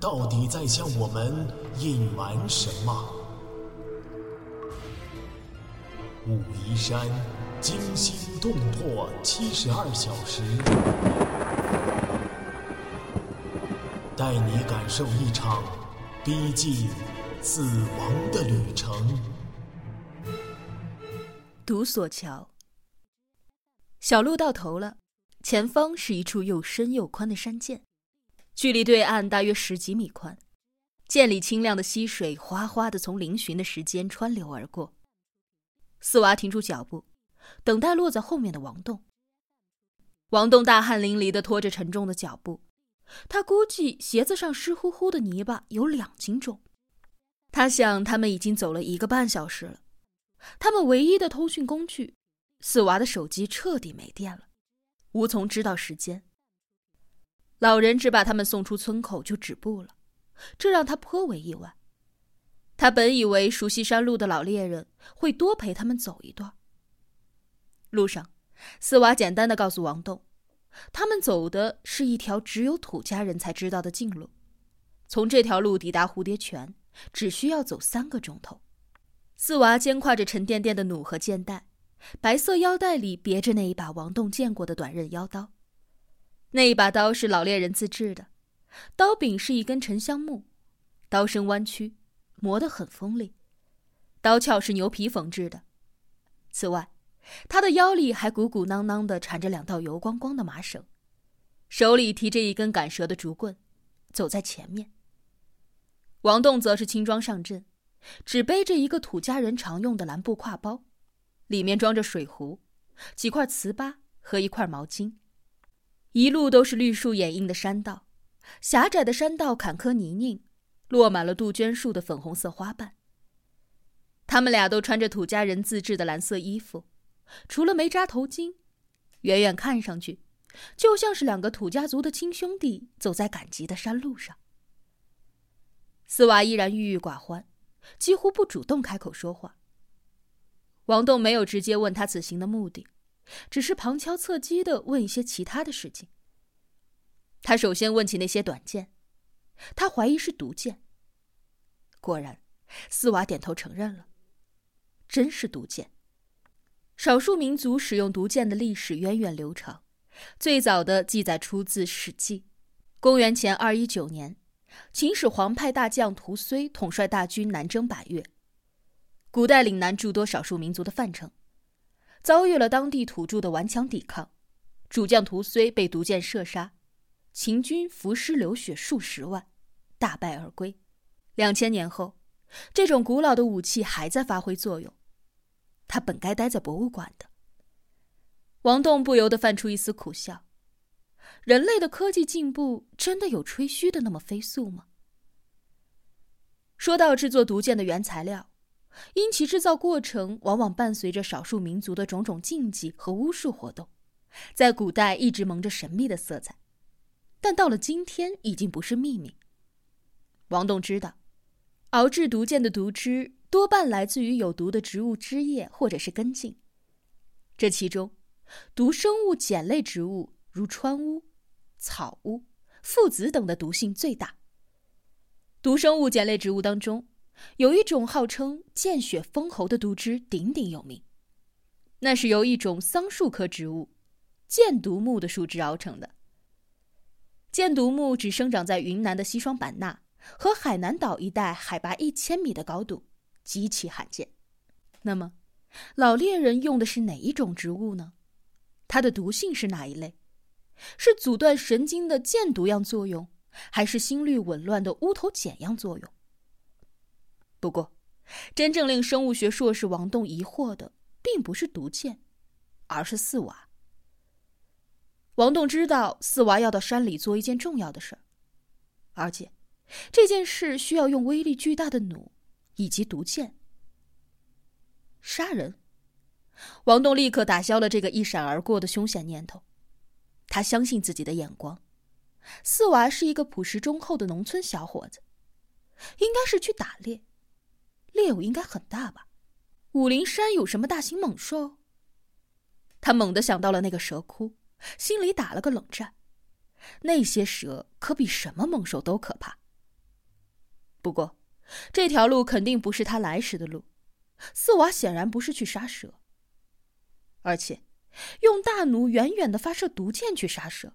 到底在向我们隐瞒什么？武夷山惊心动魄七十二小时，带你感受一场逼近死亡的旅程。独索桥，小路到头了，前方是一处又深又宽的山涧，距离对岸大约十几米宽。涧里清亮的溪水哗哗的从嶙峋的石间穿流而过。四娃停住脚步，等待落在后面的王栋。王栋大汗淋漓的拖着沉重的脚步，他估计鞋子上湿乎乎的泥巴有两斤重。他想，他们已经走了一个半小时了，他们唯一的通讯工具——四娃的手机彻底没电了，无从知道时间。老人只把他们送出村口就止步了，这让他颇为意外。他本以为熟悉山路的老猎人会多陪他们走一段。路上，四娃简单的告诉王栋，他们走的是一条只有土家人才知道的近路，从这条路抵达蝴蝶泉只需要走三个钟头。四娃肩挎着沉甸甸的弩和箭袋，白色腰带里别着那一把王栋见过的短刃腰刀，那一把刀是老猎人自制的，刀柄是一根沉香木，刀身弯曲。磨得很锋利，刀鞘是牛皮缝制的。此外，他的腰里还鼓鼓囊囊的缠着两道油光光的麻绳，手里提着一根赶蛇的竹棍，走在前面。王栋则是轻装上阵，只背着一个土家人常用的蓝布挎包，里面装着水壶、几块糍粑和一块毛巾。一路都是绿树掩映的山道，狭窄的山道坎坷泥泞。落满了杜鹃树的粉红色花瓣。他们俩都穿着土家人自制的蓝色衣服，除了没扎头巾，远远看上去，就像是两个土家族的亲兄弟走在赶集的山路上。四娃依然郁郁寡欢，几乎不主动开口说话。王栋没有直接问他此行的目的，只是旁敲侧击的问一些其他的事情。他首先问起那些短剑。他怀疑是毒箭。果然，四娃点头承认了，真是毒箭。少数民族使用毒箭的历史源远流长，最早的记载出自《史记》，公元前二一九年，秦始皇派大将屠睢统帅大军南征百越，古代岭南诸多少数民族的范城，遭遇了当地土著的顽强抵抗，主将屠睢被毒箭射杀。秦军浮尸流血数十万，大败而归。两千年后，这种古老的武器还在发挥作用。他本该待在博物馆的。王栋不由得泛出一丝苦笑：人类的科技进步真的有吹嘘的那么飞速吗？说到制作毒箭的原材料，因其制造过程往往伴随着少数民族的种种禁忌和巫术活动，在古代一直蒙着神秘的色彩。但到了今天，已经不是秘密。王栋知道，熬制毒箭的毒汁多半来自于有毒的植物汁液或者是根茎，这其中，毒生物碱类植物如川乌、草乌、附子等的毒性最大。毒生物碱类植物当中，有一种号称见血封喉的毒汁鼎鼎有名，那是由一种桑树科植物箭毒木的树枝熬成的。箭毒木只生长在云南的西双版纳和海南岛一带，海拔一千米的高度，极其罕见。那么，老猎人用的是哪一种植物呢？它的毒性是哪一类？是阻断神经的箭毒样作用，还是心率紊乱的乌头碱样作用？不过，真正令生物学硕士王栋疑惑的，并不是毒箭，而是四娃。王栋知道四娃要到山里做一件重要的事儿，而且这件事需要用威力巨大的弩以及毒箭。杀人，王栋立刻打消了这个一闪而过的凶险念头。他相信自己的眼光，四娃是一个朴实忠厚的农村小伙子，应该是去打猎，猎物应该很大吧？武陵山有什么大型猛兽？他猛地想到了那个蛇窟，心里打了个冷战。那些蛇可比什么猛兽都可怕。不过，这条路肯定不是他来时的路。四娃显然不是去杀蛇，而且用大弩远远的发射毒箭去杀蛇，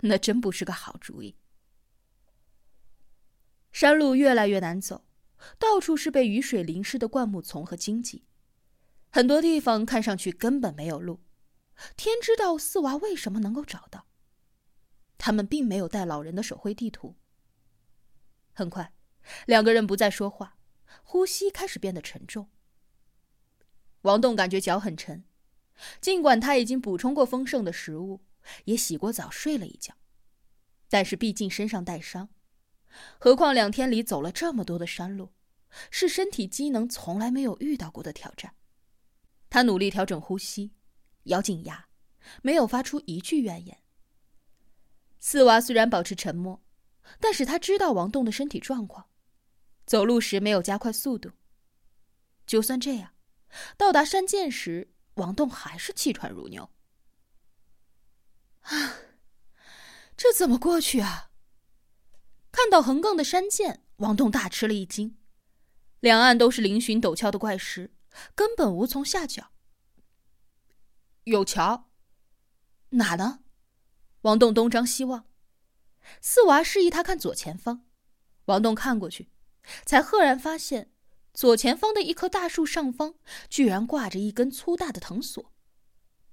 那真不是个好主意。山路越来越难走，到处是被雨水淋湿的灌木丛和荆棘，很多地方看上去根本没有路。天知道四娃为什么能够找到。他们并没有带老人的手绘地图。很快，两个人不再说话，呼吸开始变得沉重。王栋感觉脚很沉，尽管他已经补充过丰盛的食物，也洗过澡，睡了一觉，但是毕竟身上带伤，何况两天里走了这么多的山路，是身体机能从来没有遇到过的挑战。他努力调整呼吸，咬紧牙，没有发出一句怨言。四娃虽然保持沉默，但是他知道王栋的身体状况，走路时没有加快速度。就算这样，到达山涧时，王栋还是气喘如牛。啊，这怎么过去啊？看到横亘的山涧，王栋大吃了一惊，两岸都是嶙峋陡峭的怪石，根本无从下脚。有桥？哪呢？王栋东张西望，四娃示意他看左前方。王栋看过去，才赫然发现，左前方的一棵大树上方居然挂着一根粗大的藤索，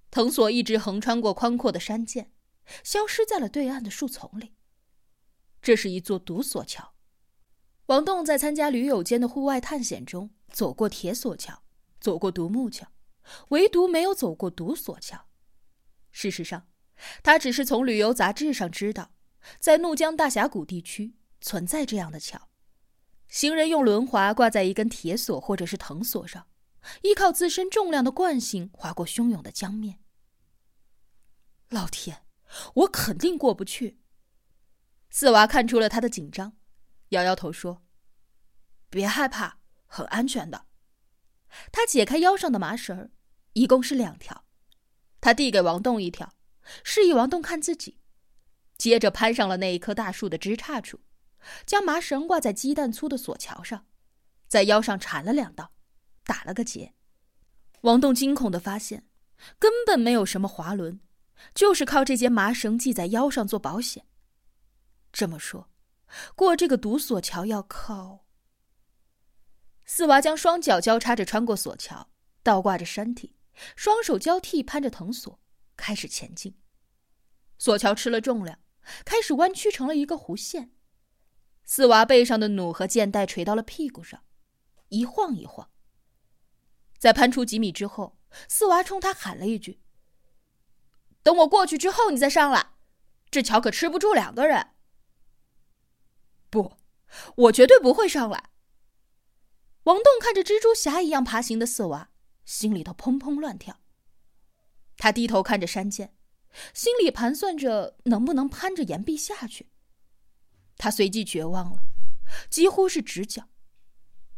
藤索一直横穿过宽阔的山涧，消失在了对岸的树丛里。这是一座独索桥。王栋在参加驴友间的户外探险中，走过铁索桥，走过独木桥，唯独没有走过独索桥。事实上。他只是从旅游杂志上知道，在怒江大峡谷地区存在这样的桥，行人用轮滑挂在一根铁索或者是藤索上，依靠自身重量的惯性划过汹涌的江面。老天，我肯定过不去。四娃看出了他的紧张，摇摇头说：“别害怕，很安全的。”他解开腰上的麻绳，一共是两条，他递给王栋一条。示意王栋看自己，接着攀上了那一棵大树的枝杈处，将麻绳挂在鸡蛋粗的索桥上，在腰上缠了两道，打了个结。王栋惊恐的发现，根本没有什么滑轮，就是靠这节麻绳系在腰上做保险。这么说，过这个独索桥要靠……四娃将双脚交叉着穿过索桥，倒挂着身体，双手交替攀着藤索。开始前进，索桥吃了重量，开始弯曲成了一个弧线。四娃背上的弩和箭袋垂到了屁股上，一晃一晃。在攀出几米之后，四娃冲他喊了一句：“等我过去之后，你再上来。这桥可吃不住两个人。”“不，我绝对不会上来。”王栋看着蜘蛛侠一样爬行的四娃，心里头砰砰乱跳。他低头看着山涧，心里盘算着能不能攀着岩壁下去。他随即绝望了，几乎是直叫：“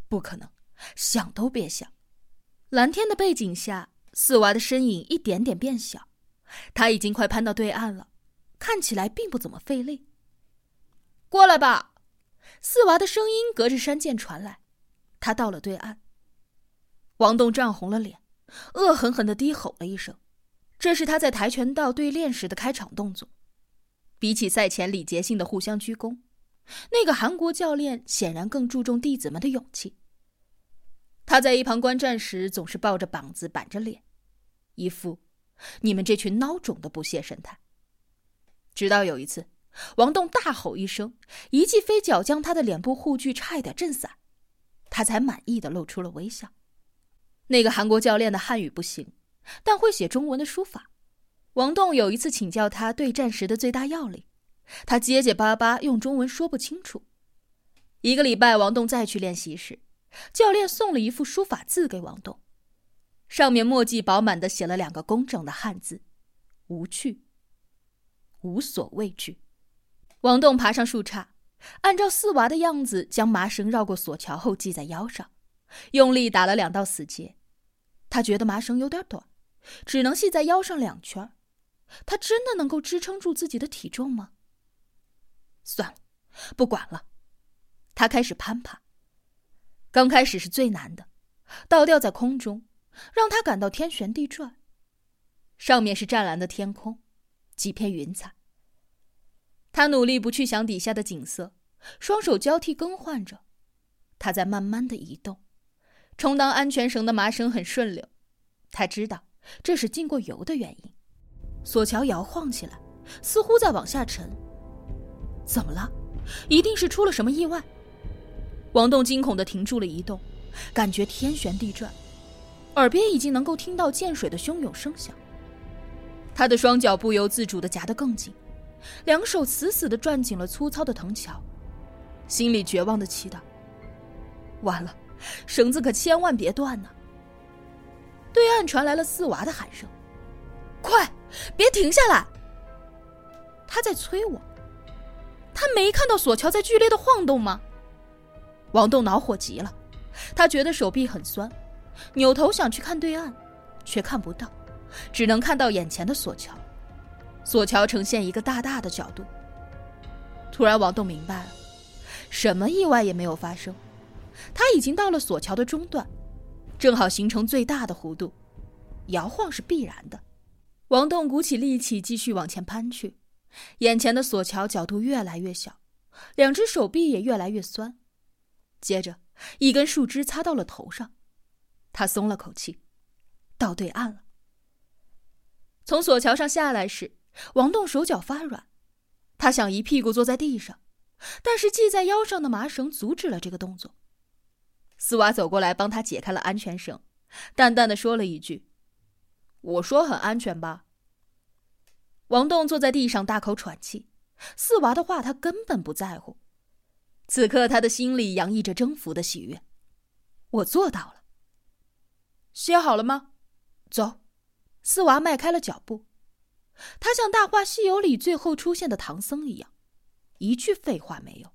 不可能，想都别想！”蓝天的背景下，四娃的身影一点点变小，他已经快攀到对岸了，看起来并不怎么费力。过来吧！四娃的声音隔着山涧传来。他到了对岸，王栋涨红了脸，恶狠狠的低吼了一声。这是他在跆拳道对练时的开场动作。比起赛前礼节性的互相鞠躬，那个韩国教练显然更注重弟子们的勇气。他在一旁观战时，总是抱着膀子板着脸，一副“你们这群孬种”的不屑神态。直到有一次，王栋大吼一声，一记飞脚将他的脸部护具差一点震散，他才满意的露出了微笑。那个韩国教练的汉语不行。但会写中文的书法，王栋有一次请教他对战时的最大要领，他结结巴巴用中文说不清楚，一个礼拜，王栋再去练习时，教练送了一副书法字给王栋，上面墨迹饱满的写了两个工整的汉字：“无惧，无所畏惧。”王栋爬上树杈，按照四娃的样子将麻绳绕过索桥后系在腰上，用力打了两道死结。他觉得麻绳有点短，只能系在腰上两圈。他真的能够支撑住自己的体重吗？算了，不管了。他开始攀爬。刚开始是最难的，倒吊在空中，让他感到天旋地转。上面是湛蓝的天空，几片云彩。他努力不去想底下的景色，双手交替更换着。他在慢慢的移动，充当安全绳的麻绳很顺溜。他知道这是进过油的原因。索桥摇晃起来，似乎在往下沉。怎么了？一定是出了什么意外。王栋惊恐的停住了移动，感觉天旋地转，耳边已经能够听到溅水的汹涌声响。他的双脚不由自主的夹得更紧，两手死死的攥紧了粗糙的藤桥，心里绝望的祈祷：完了，绳子可千万别断呢。对岸传来了四娃的喊声：“快！”别停下来！他在催我。他没看到索桥在剧烈的晃动吗？王栋恼火极了，他觉得手臂很酸，扭头想去看对岸，却看不到，只能看到眼前的索桥。索桥呈现一个大大的角度。突然，王栋明白了，什么意外也没有发生，他已经到了索桥的中段，正好形成最大的弧度，摇晃是必然的。王栋鼓起力气，继续往前攀去。眼前的索桥角度越来越小，两只手臂也越来越酸。接着，一根树枝擦到了头上，他松了口气，到对岸了。从索桥上下来时，王栋手脚发软，他想一屁股坐在地上，但是系在腰上的麻绳阻止了这个动作。斯瓦走过来帮他解开了安全绳，淡淡的说了一句。我说很安全吧。王栋坐在地上大口喘气，四娃的话他根本不在乎。此刻他的心里洋溢着征服的喜悦。我做到了。歇好了吗？走。四娃迈开了脚步，他像《大话西游》里最后出现的唐僧一样，一句废话没有。